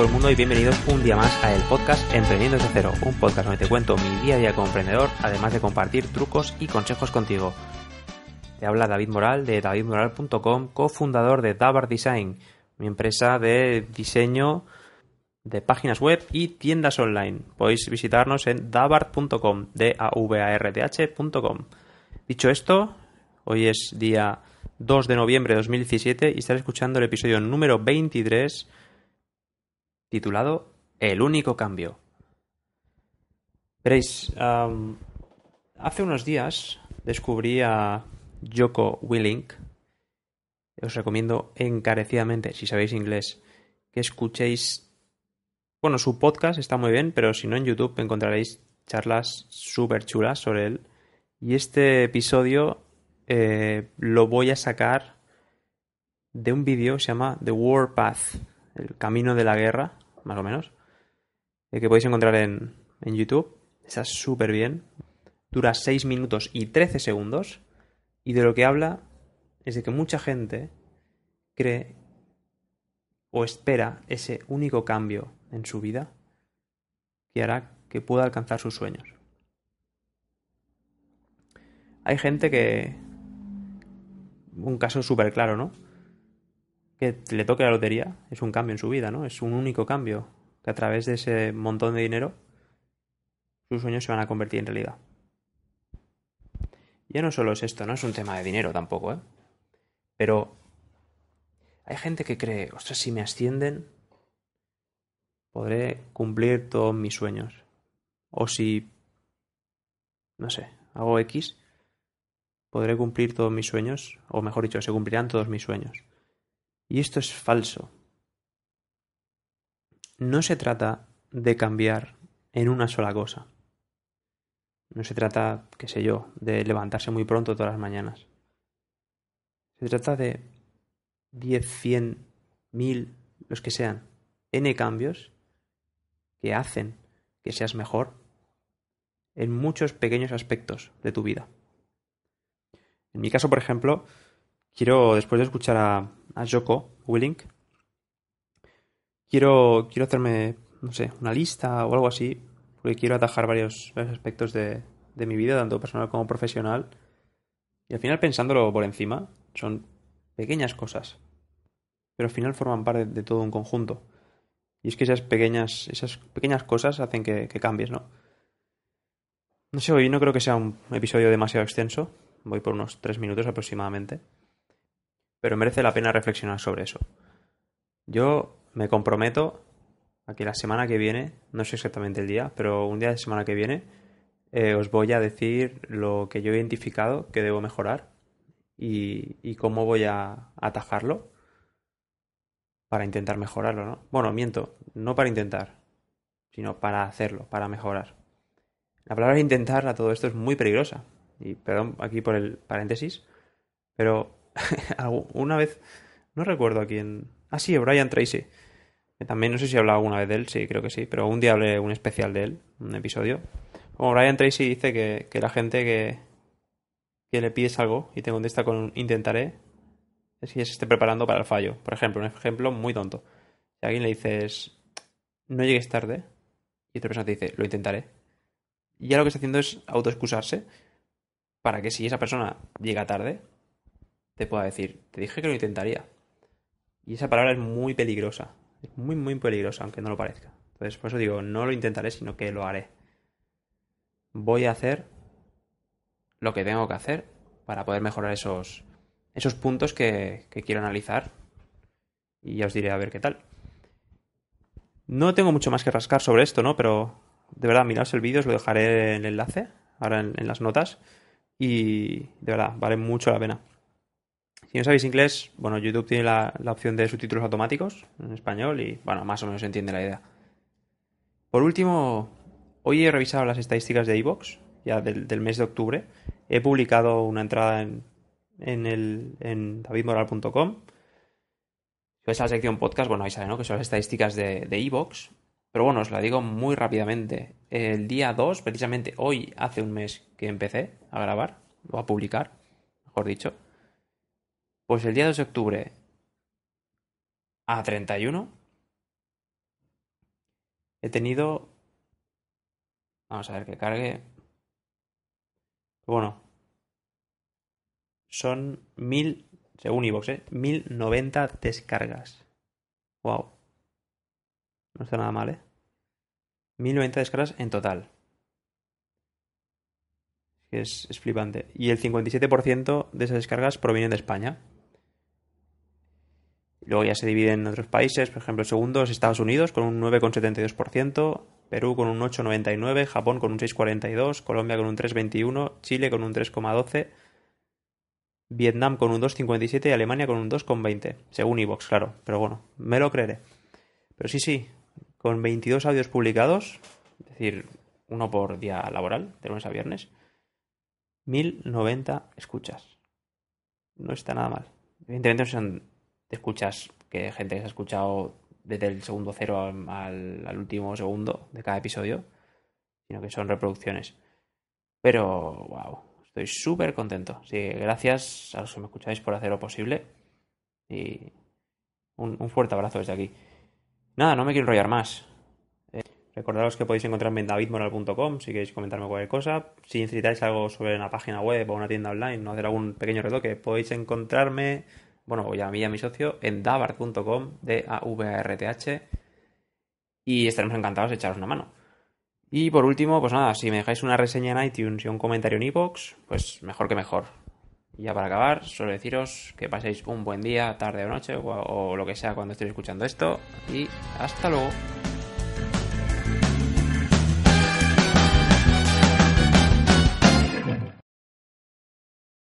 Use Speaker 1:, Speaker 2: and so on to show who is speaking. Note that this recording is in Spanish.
Speaker 1: todo el mundo y bienvenidos un día más a el podcast Emprendiendo desde cero, un podcast donde te cuento mi día a día como emprendedor, además de compartir trucos y consejos contigo. Te habla David Moral de davidmoral.com, cofundador de Dabar Design, mi empresa de diseño de páginas web y tiendas online. Podéis visitarnos en davard.com, d a v a r d h.com. Dicho esto, hoy es día 2 de noviembre de 2017 y estaré escuchando el episodio número 23 titulado El único cambio. Veréis, um, hace unos días descubrí a Joko Willink. Os recomiendo encarecidamente, si sabéis inglés, que escuchéis. Bueno, su podcast está muy bien, pero si no en YouTube encontraréis charlas súper chulas sobre él. Y este episodio eh, lo voy a sacar de un vídeo que se llama The War Path, el camino de la guerra, más o menos, eh, que podéis encontrar en, en YouTube. Está súper bien. Dura 6 minutos y 13 segundos. Y de lo que habla es de que mucha gente cree o espera ese único cambio en su vida que hará que pueda alcanzar sus sueños. Hay gente que... Un caso súper claro, ¿no? Que le toque la lotería es un cambio en su vida, ¿no? Es un único cambio que a través de ese montón de dinero sus sueños se van a convertir en realidad. Ya no solo es esto, no es un tema de dinero tampoco, ¿eh? Pero hay gente que cree, ostras, si me ascienden, podré cumplir todos mis sueños. O si, no sé, hago X, podré cumplir todos mis sueños, o mejor dicho, se cumplirán todos mis sueños. Y esto es falso. No se trata de cambiar en una sola cosa. No se trata, qué sé yo, de levantarse muy pronto todas las mañanas. Se trata de 10, 100, 1000, los que sean, n cambios que hacen que seas mejor en muchos pequeños aspectos de tu vida. En mi caso, por ejemplo, quiero, después de escuchar a, a Joko Willink, quiero, quiero hacerme, no sé, una lista o algo así porque quiero atajar varios, aspectos de, de, mi vida, tanto personal como profesional. Y al final, pensándolo por encima, son pequeñas cosas, pero al final forman parte de, todo un conjunto. Y es que esas pequeñas, esas pequeñas cosas hacen que, que cambies, ¿no? No sé, hoy no creo que sea un episodio demasiado extenso, voy por unos tres minutos aproximadamente, pero merece la pena reflexionar sobre eso. Yo me comprometo aquí la semana que viene, no sé exactamente el día, pero un día de semana que viene, eh, os voy a decir lo que yo he identificado que debo mejorar y, y cómo voy a atajarlo para intentar mejorarlo, ¿no? Bueno, miento, no para intentar, sino para hacerlo, para mejorar. La palabra intentar a todo esto es muy peligrosa. Y perdón aquí por el paréntesis, pero una vez, no recuerdo a quién. Ah, sí, Brian Tracy también no sé si he hablado alguna vez de él, sí, creo que sí, pero un día hablé un especial de él, un episodio. Como Brian Tracy dice que, la gente que, que le pides algo y te contesta con intentaré, es que ya se esté preparando para el fallo. Por ejemplo, un ejemplo muy tonto. Si a alguien le dices no llegues tarde y otra persona te dice lo intentaré, ya lo que está haciendo es autoexcusarse para que si esa persona llega tarde, te pueda decir, te dije que lo intentaría. Y esa palabra es muy peligrosa. Es muy, muy peligroso, aunque no lo parezca. Entonces, por eso digo, no lo intentaré, sino que lo haré. Voy a hacer lo que tengo que hacer para poder mejorar esos, esos puntos que, que quiero analizar. Y ya os diré a ver qué tal. No tengo mucho más que rascar sobre esto, ¿no? Pero de verdad, miraos el vídeo, os lo dejaré en el enlace, ahora en, en las notas. Y de verdad, vale mucho la pena. Si no sabéis inglés, bueno, YouTube tiene la, opción de subtítulos automáticos en español y, bueno, más o menos se entiende la idea. Por último, hoy he revisado las estadísticas de iVoox, ya del, mes de octubre. He publicado una entrada en, en, el, en davidmoral.com. Si la sección podcast, bueno, ahí sabe, ¿no? Que son las estadísticas de iVoox. Pero bueno, os la digo muy rápidamente. El día 2, precisamente hoy, hace un mes que empecé a grabar, o a publicar, mejor dicho. Pues el día 2 de octubre a 31 he tenido... Vamos a ver que cargue. Bueno. Son mil, según iVoox, ¿eh? 1090 descargas. Wow. No está nada mal, ¿eh? 1090 descargas en total. Es, es flipante. Y el 57% de esas descargas provienen de España. Luego ya se dividen en otros países, por ejemplo, el segundo es Estados Unidos con un 9,72%, Perú con un 8,99%, Japón con un 6,42%, Colombia con un 3,21%, Chile con un 3,12%, Vietnam con un 2,57% y Alemania con un 2,20%, según Evox, claro, pero bueno, me lo creeré. Pero sí, sí, con 22 audios publicados, es decir, uno por día laboral, de lunes a viernes, 1090 escuchas. No está nada mal. Evidentemente son escuchas que gente que se ha escuchado desde el segundo cero al, último segundo de cada episodio, sino que son reproducciones. Pero, wow, estoy súper contento. Sí, gracias a los que me escucháis por hacer lo posible. Y un, fuerte abrazo desde aquí. Nada, no me quiero enrollar más. Eh, recordaros que podéis encontrarme en davidmoral.com si queréis comentarme cualquier cosa. Si necesitáis algo sobre una página web o una tienda online, no hacer algún pequeño retoque, podéis encontrarme bueno, ya a mí y a mi socio, en davart.com, d a v a r t h y estaremos encantados de echaros una mano. Y por último, pues nada, si me dejáis una reseña en iTunes y un comentario en iVoox, pues mejor que mejor. Y ya para acabar, solo deciros que paséis un buen día, tarde o noche, o lo que sea cuando estéis escuchando esto, y hasta luego.